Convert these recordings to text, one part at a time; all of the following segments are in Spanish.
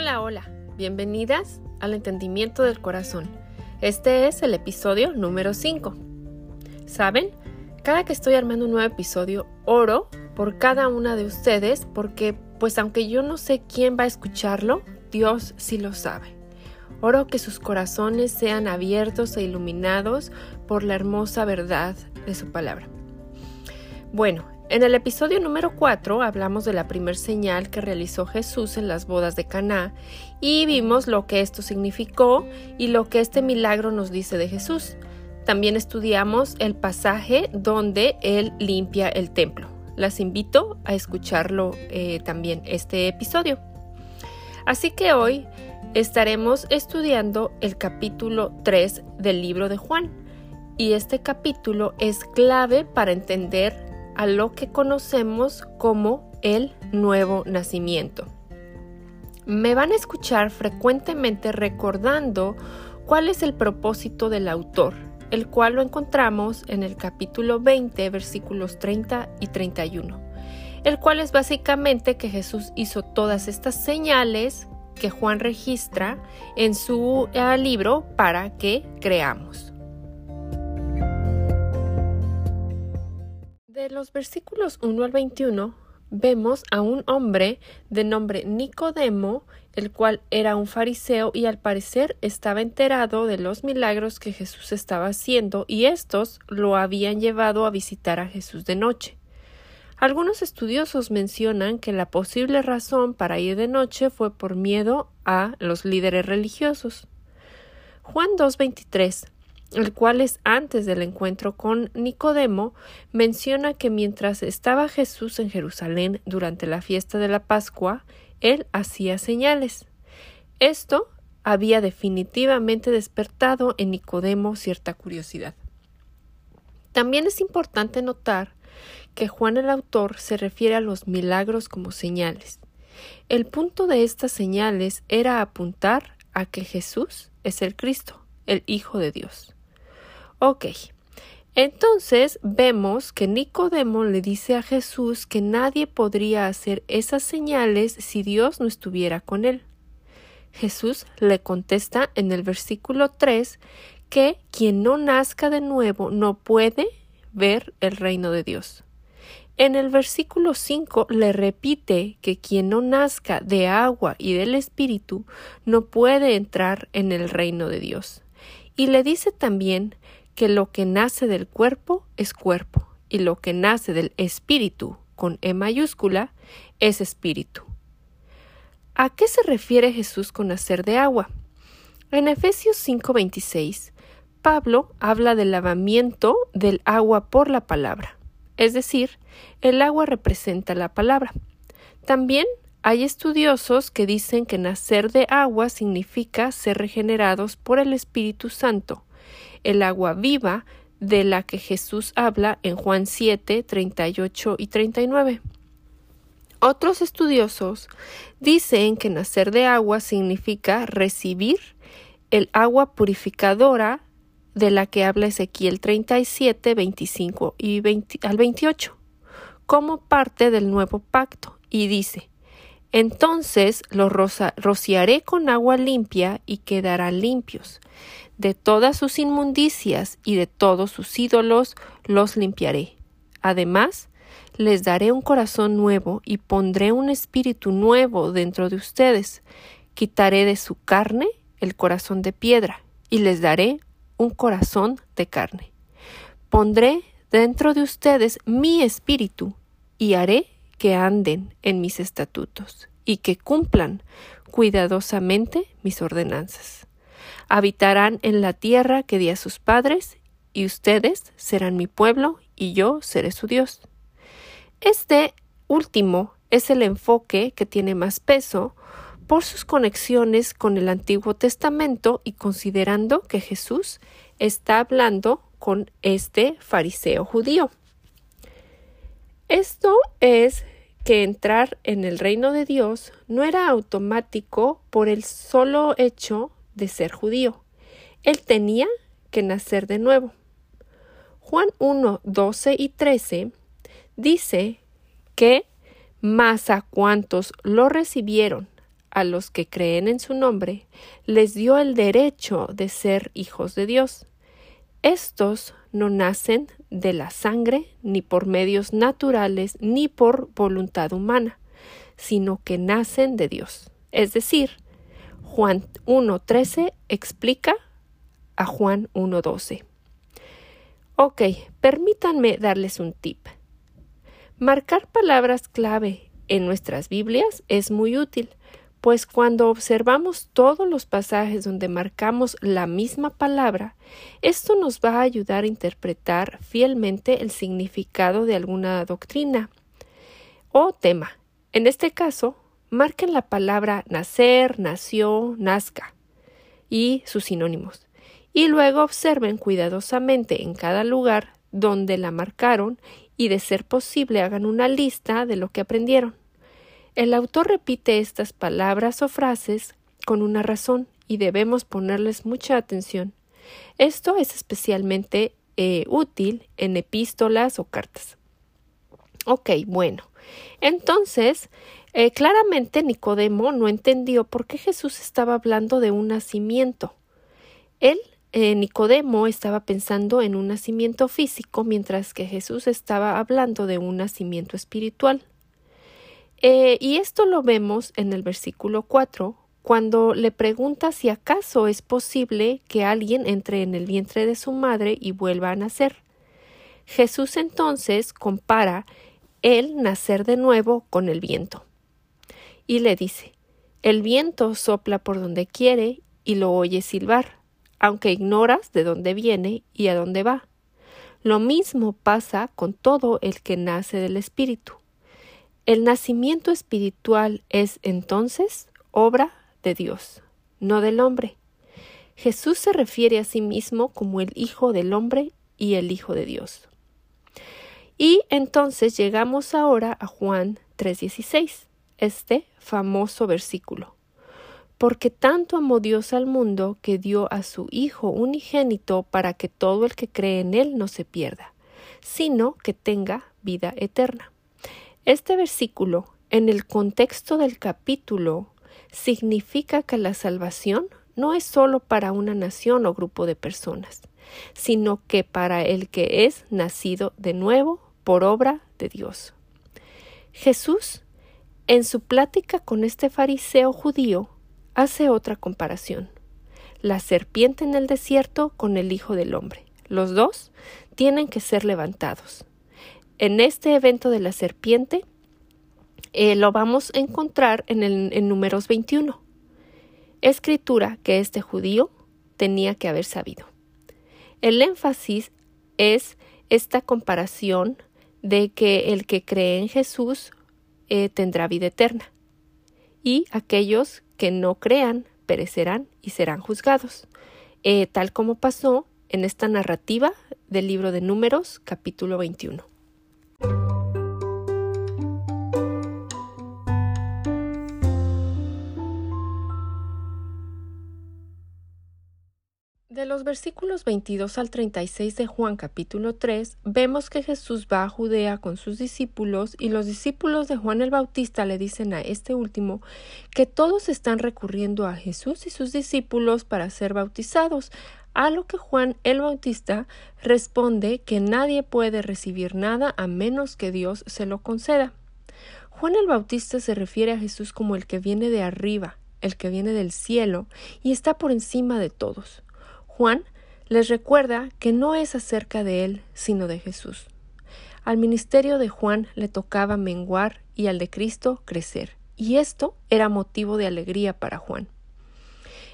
Hola, hola, bienvenidas al entendimiento del corazón. Este es el episodio número 5. ¿Saben? Cada que estoy armando un nuevo episodio, oro por cada una de ustedes porque, pues aunque yo no sé quién va a escucharlo, Dios sí lo sabe. Oro que sus corazones sean abiertos e iluminados por la hermosa verdad de su palabra. Bueno, en el episodio número 4 hablamos de la primer señal que realizó Jesús en las bodas de Caná y vimos lo que esto significó y lo que este milagro nos dice de Jesús. También estudiamos el pasaje donde él limpia el templo. Las invito a escucharlo eh, también este episodio. Así que hoy estaremos estudiando el capítulo 3 del libro de Juan. Y este capítulo es clave para entender a lo que conocemos como el nuevo nacimiento. Me van a escuchar frecuentemente recordando cuál es el propósito del autor, el cual lo encontramos en el capítulo 20, versículos 30 y 31, el cual es básicamente que Jesús hizo todas estas señales que Juan registra en su eh, libro para que creamos. De los versículos 1 al 21 vemos a un hombre de nombre Nicodemo, el cual era un fariseo y al parecer estaba enterado de los milagros que Jesús estaba haciendo y estos lo habían llevado a visitar a Jesús de noche. Algunos estudiosos mencionan que la posible razón para ir de noche fue por miedo a los líderes religiosos. Juan 2.23 el cual es antes del encuentro con Nicodemo, menciona que mientras estaba Jesús en Jerusalén durante la fiesta de la Pascua, él hacía señales. Esto había definitivamente despertado en Nicodemo cierta curiosidad. También es importante notar que Juan el autor se refiere a los milagros como señales. El punto de estas señales era apuntar a que Jesús es el Cristo, el Hijo de Dios. Ok. Entonces vemos que Nicodemo le dice a Jesús que nadie podría hacer esas señales si Dios no estuviera con él. Jesús le contesta en el versículo 3 que quien no nazca de nuevo no puede ver el reino de Dios. En el versículo 5 le repite que quien no nazca de agua y del Espíritu no puede entrar en el reino de Dios. Y le dice también que lo que nace del cuerpo es cuerpo y lo que nace del espíritu con E mayúscula es espíritu. ¿A qué se refiere Jesús con nacer de agua? En Efesios 5:26, Pablo habla del lavamiento del agua por la palabra, es decir, el agua representa la palabra. También hay estudiosos que dicen que nacer de agua significa ser regenerados por el Espíritu Santo, el agua viva de la que Jesús habla en Juan 7, 38 y 39. Otros estudiosos dicen que nacer de agua significa recibir el agua purificadora de la que habla Ezequiel 37, 25 y al 28, como parte del nuevo pacto, y dice, entonces los rociaré con agua limpia y quedarán limpios. De todas sus inmundicias y de todos sus ídolos los limpiaré. Además, les daré un corazón nuevo y pondré un espíritu nuevo dentro de ustedes. Quitaré de su carne el corazón de piedra y les daré un corazón de carne. Pondré dentro de ustedes mi espíritu y haré que anden en mis estatutos y que cumplan cuidadosamente mis ordenanzas habitarán en la tierra que di a sus padres, y ustedes serán mi pueblo, y yo seré su Dios. Este último es el enfoque que tiene más peso por sus conexiones con el Antiguo Testamento y considerando que Jesús está hablando con este fariseo judío. Esto es que entrar en el reino de Dios no era automático por el solo hecho de ser judío. Él tenía que nacer de nuevo. Juan 1, 12 y 13 dice que más a cuantos lo recibieron, a los que creen en su nombre, les dio el derecho de ser hijos de Dios. Estos no nacen de la sangre, ni por medios naturales, ni por voluntad humana, sino que nacen de Dios. Es decir, Juan 1.13 explica a Juan 1.12. Ok, permítanme darles un tip. Marcar palabras clave en nuestras Biblias es muy útil, pues cuando observamos todos los pasajes donde marcamos la misma palabra, esto nos va a ayudar a interpretar fielmente el significado de alguna doctrina o tema. En este caso, marquen la palabra nacer, nació, nazca y sus sinónimos, y luego observen cuidadosamente en cada lugar donde la marcaron y de ser posible hagan una lista de lo que aprendieron. El autor repite estas palabras o frases con una razón y debemos ponerles mucha atención. Esto es especialmente eh, útil en epístolas o cartas. Ok, bueno. Entonces, eh, claramente Nicodemo no entendió por qué Jesús estaba hablando de un nacimiento. Él, eh, Nicodemo, estaba pensando en un nacimiento físico, mientras que Jesús estaba hablando de un nacimiento espiritual. Eh, y esto lo vemos en el versículo 4, cuando le pregunta si acaso es posible que alguien entre en el vientre de su madre y vuelva a nacer. Jesús entonces compara el nacer de nuevo con el viento. Y le dice, el viento sopla por donde quiere y lo oye silbar, aunque ignoras de dónde viene y a dónde va. Lo mismo pasa con todo el que nace del Espíritu. El nacimiento espiritual es entonces obra de Dios, no del hombre. Jesús se refiere a sí mismo como el Hijo del hombre y el Hijo de Dios. Y entonces llegamos ahora a Juan 3:16, este famoso versículo. Porque tanto amó Dios al mundo que dio a su Hijo unigénito para que todo el que cree en Él no se pierda, sino que tenga vida eterna. Este versículo, en el contexto del capítulo, significa que la salvación no es sólo para una nación o grupo de personas, sino que para el que es nacido de nuevo por obra de Dios. Jesús, en su plática con este fariseo judío, hace otra comparación. La serpiente en el desierto con el Hijo del Hombre. Los dos tienen que ser levantados. En este evento de la serpiente eh, lo vamos a encontrar en, el, números 21, escritura que este judío tenía que haber sabido. El énfasis es esta comparación de que el que cree en Jesús eh, tendrá vida eterna y aquellos que no crean perecerán y serán juzgados, eh, tal como pasó en esta narrativa del libro de Números capítulo 21. Los versículos 22 al 36 de Juan capítulo 3 vemos que Jesús va a Judea con sus discípulos y los discípulos de Juan el Bautista le dicen a este último que todos están recurriendo a Jesús y sus discípulos para ser bautizados, a lo que Juan el Bautista responde que nadie puede recibir nada a menos que Dios se lo conceda. Juan el Bautista se refiere a Jesús como el que viene de arriba, el que viene del cielo y está por encima de todos. Juan les recuerda que no es acerca de él, sino de Jesús. Al ministerio de Juan le tocaba menguar y al de Cristo crecer, y esto era motivo de alegría para Juan.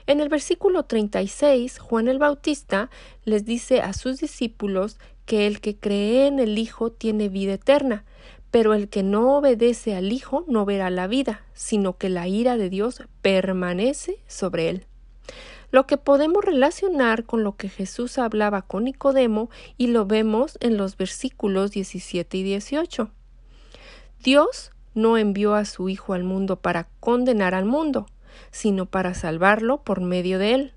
En el versículo 36, Juan el Bautista les dice a sus discípulos que el que cree en el Hijo tiene vida eterna, pero el que no obedece al Hijo no verá la vida, sino que la ira de Dios permanece sobre él lo que podemos relacionar con lo que Jesús hablaba con Nicodemo y lo vemos en los versículos 17 y 18. Dios no envió a su Hijo al mundo para condenar al mundo, sino para salvarlo por medio de él.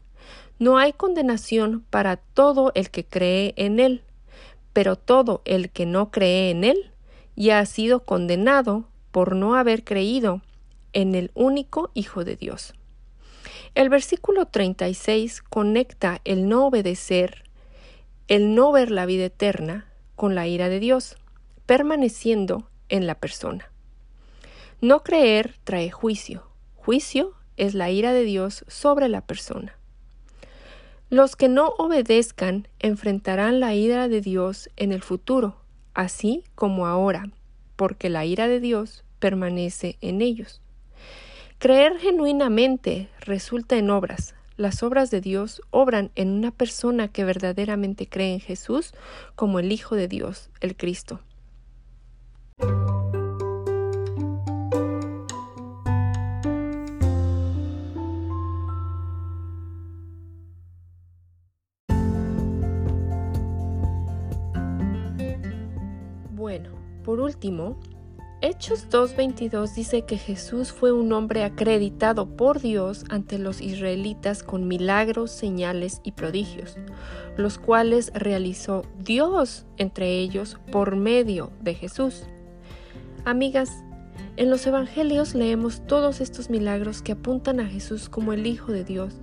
No hay condenación para todo el que cree en él, pero todo el que no cree en él ya ha sido condenado por no haber creído en el único Hijo de Dios. El versículo 36 conecta el no obedecer, el no ver la vida eterna, con la ira de Dios, permaneciendo en la persona. No creer trae juicio. Juicio es la ira de Dios sobre la persona. Los que no obedezcan enfrentarán la ira de Dios en el futuro, así como ahora, porque la ira de Dios permanece en ellos. Creer genuinamente resulta en obras. Las obras de Dios obran en una persona que verdaderamente cree en Jesús como el Hijo de Dios, el Cristo. Bueno, por último, Hechos 2.22 dice que Jesús fue un hombre acreditado por Dios ante los israelitas con milagros, señales y prodigios, los cuales realizó Dios entre ellos por medio de Jesús. Amigas, en los Evangelios leemos todos estos milagros que apuntan a Jesús como el Hijo de Dios,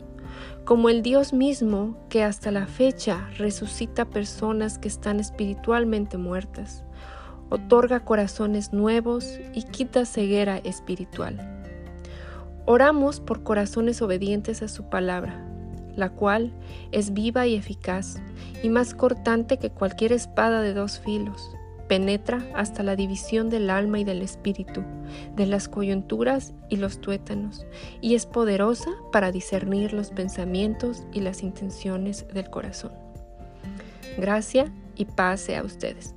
como el Dios mismo que hasta la fecha resucita personas que están espiritualmente muertas otorga corazones nuevos y quita ceguera espiritual. Oramos por corazones obedientes a su palabra, la cual es viva y eficaz y más cortante que cualquier espada de dos filos. Penetra hasta la división del alma y del espíritu, de las coyunturas y los tuétanos, y es poderosa para discernir los pensamientos y las intenciones del corazón. Gracia y paz a ustedes.